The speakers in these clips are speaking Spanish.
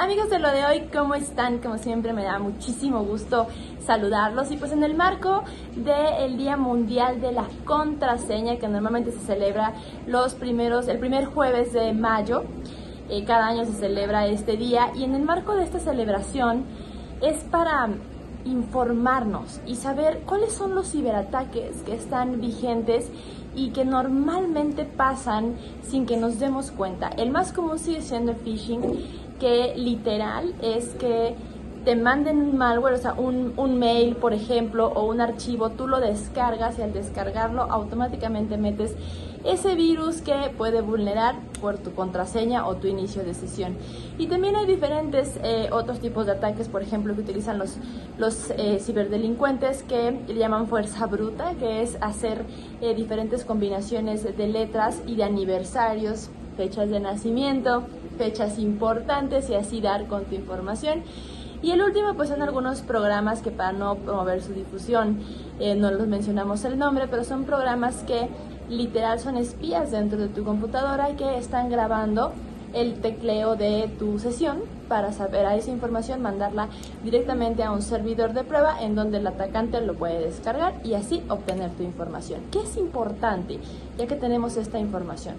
Amigos de lo de hoy, ¿cómo están? Como siempre me da muchísimo gusto saludarlos y pues en el marco del Día Mundial de la Contraseña que normalmente se celebra los primeros, el primer jueves de mayo, eh, cada año se celebra este día y en el marco de esta celebración es para informarnos y saber cuáles son los ciberataques que están vigentes y que normalmente pasan sin que nos demos cuenta. El más común sigue siendo el phishing que literal es que te manden un malware, o sea, un, un, mail, por ejemplo, o un archivo, tú lo descargas y al descargarlo automáticamente metes ese virus que puede vulnerar por tu contraseña o tu inicio de sesión. Y también hay diferentes eh, otros tipos de ataques, por ejemplo, que utilizan los, los eh, ciberdelincuentes que llaman fuerza bruta, que es hacer eh, diferentes combinaciones de letras y de aniversarios, fechas de nacimiento, fechas importantes y así dar con tu información. Y el último, pues son algunos programas que para no promover su difusión, eh, no los mencionamos el nombre, pero son programas que literal son espías dentro de tu computadora y que están grabando el tecleo de tu sesión para saber a esa información, mandarla directamente a un servidor de prueba en donde el atacante lo puede descargar y así obtener tu información. ¿Qué es importante ya que tenemos esta información?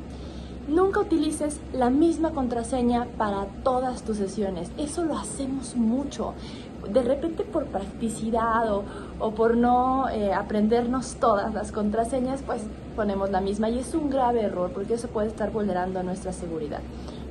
Nunca utilices la misma contraseña para todas tus sesiones. Eso lo hacemos mucho. De repente por practicidad o, por no eh, aprendernos todas las contraseñas, pues ponemos la misma y es un grave error porque eso puede estar vulnerando nuestra seguridad.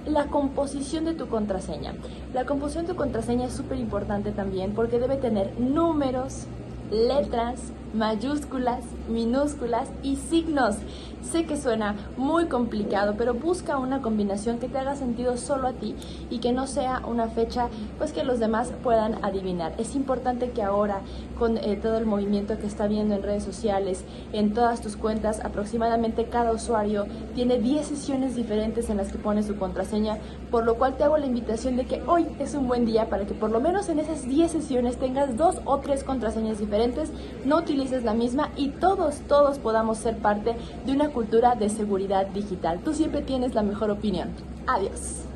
La composición de tu contraseña. La composición de tu contraseña es súper importante también porque debe tener números, letras, mayúsculas, minúsculas y signos. Sé que suena muy complicado, pero busca una combinación que te haga sentido solo a ti y que no sea una fecha pues que los demás puedan adivinar. Es importante que ahora con eh, todo el movimiento que está viendo en redes sociales, en todas tus cuentas, aproximadamente cada usuario tiene 10 sesiones diferentes en las que pone su contraseña, por lo cual te hago la invitación de que hoy es un buen día para que por lo menos en esas 10 sesiones tengas dos o tres contraseñas no utilices la misma y todos, todos podamos ser parte de una cultura de seguridad digital. Tú siempre tienes la mejor opinión. Adiós.